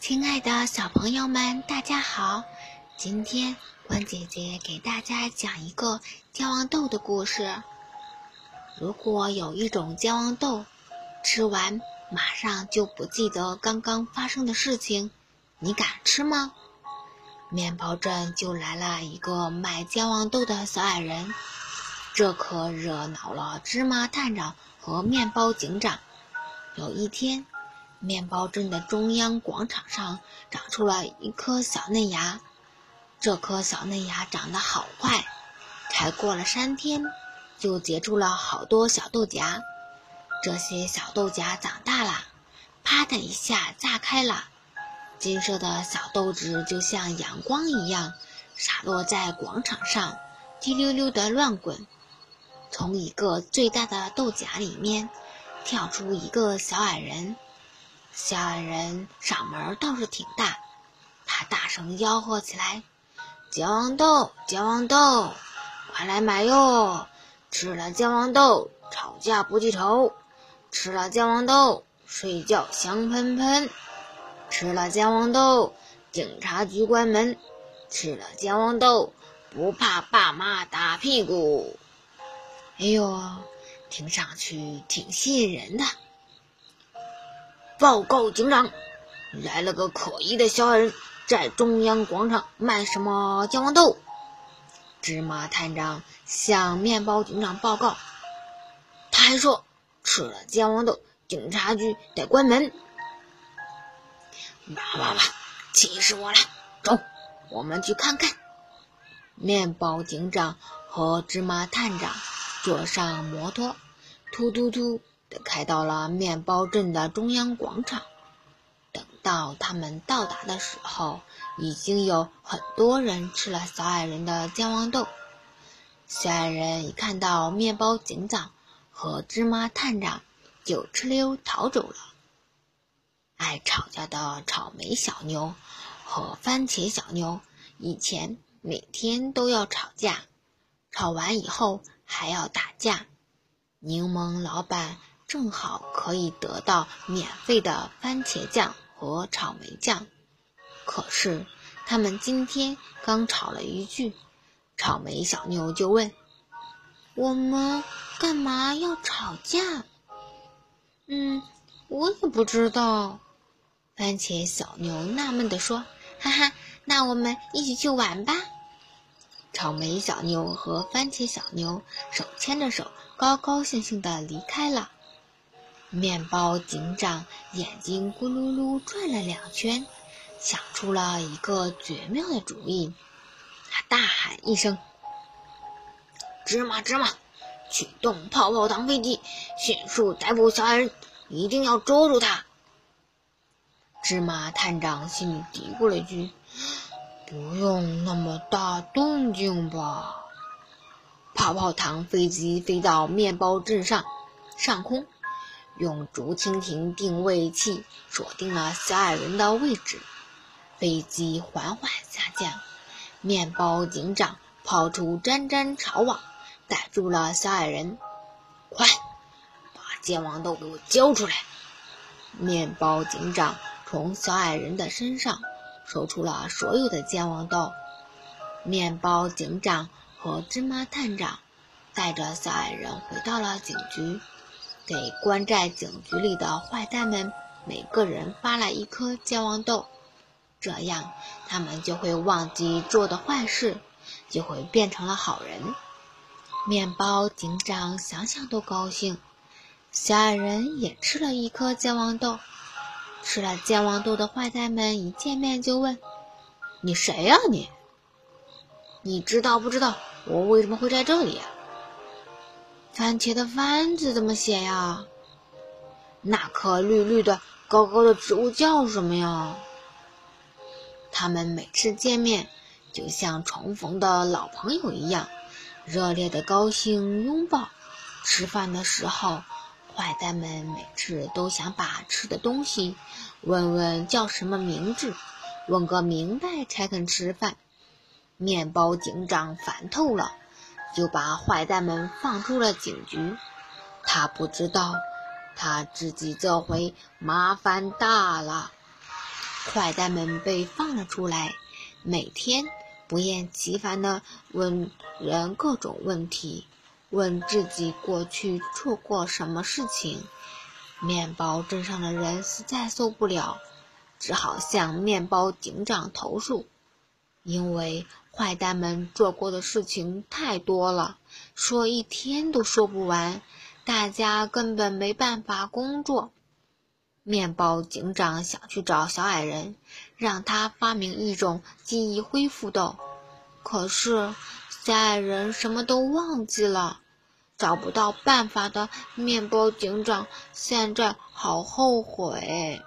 亲爱的小朋友们，大家好！今天关姐姐给大家讲一个健忘豆的故事。如果有一种健忘豆，吃完马上就不记得刚刚发生的事情，你敢吃吗？面包镇就来了一个卖健忘豆的小矮人，这可惹恼了芝麻探长和面包警长。有一天。面包镇的中央广场上长出了一颗小嫩芽，这颗小嫩芽长得好快，才过了三天，就结出了好多小豆荚。这些小豆荚长大了，啪的一下炸开了，金色的小豆子就像阳光一样洒落在广场上，滴溜溜的乱滚。从一个最大的豆荚里面跳出一个小矮人。小矮人嗓门倒是挺大，他大声吆喝起来：“健忘豆，健忘豆，快来买哟！吃了健忘豆，吵架不记仇；吃了健忘豆，睡觉香喷喷；吃了健忘豆，警察局关门；吃了健忘豆，不怕爸妈打屁股。”哎呦，听上去挺吸引人的。报告警长，来了个可疑的小矮人，在中央广场卖什么健忘豆？芝麻探长向面包警长报告，他还说吃了姜黄豆，警察局得关门。哇哇哇！气死我了！走，我们去看看。面包警长和芝麻探长坐上摩托，突突突。开到了面包镇的中央广场。等到他们到达的时候，已经有很多人吃了小矮人的健忘豆。小矮人一看到面包警长和芝麻探长，就哧溜逃走了。爱吵架的草莓小牛和番茄小牛以前每天都要吵架，吵完以后还要打架。柠檬老板。正好可以得到免费的番茄酱和草莓酱，可是他们今天刚吵了一句，草莓小牛就问：“我们干嘛要吵架？”“嗯，我也不知道。”番茄小牛纳闷地说：“哈哈，那我们一起去玩吧。”草莓小牛和番茄小牛手牵着手，高高兴兴地离开了。面包警长眼睛咕噜噜转了两圈，想出了一个绝妙的主意。他大喊一声：“芝麻芝麻，启动泡泡糖飞机，迅速逮捕小矮人，一定要捉住他！”芝麻探长心里嘀咕了一句：“不用那么大动静吧？”泡泡糖飞机飞到面包镇上上空。用竹蜻蜓定位器锁定了小矮人的位置，飞机缓缓下降。面包警长抛出粘粘草网，逮住了小矮人。快，把剑王豆给我交出来！面包警长从小矮人的身上搜出了所有的剑王豆。面包警长和芝麻探长带着小矮人回到了警局。给关在警局里的坏蛋们每个人发了一颗健忘豆，这样他们就会忘记做的坏事，就会变成了好人。面包警长想想都高兴。小矮人也吃了一颗健忘豆。吃了健忘豆的坏蛋们一见面就问：“你谁呀？你？你知道不知道我为什么会在这里？”番茄的“番”字怎么写呀？那棵绿绿的、高高的植物叫什么呀？他们每次见面，就像重逢的老朋友一样，热烈的高兴拥抱。吃饭的时候，坏蛋们每次都想把吃的东西问问叫什么名字，问个明白才肯吃饭。面包警长烦透了。就把坏蛋们放出了警局。他不知道，他自己这回麻烦大了。坏蛋们被放了出来，每天不厌其烦地问人各种问题，问自己过去做过什么事情。面包镇上的人实在受不了，只好向面包警长投诉，因为坏蛋们做过的事情太多了，说一天都说不完，大家根本没办法工作。面包警长想去找小矮人，让他发明一种记忆恢复豆，可是小矮人什么都忘记了。找不到办法的面包警长现在好后悔。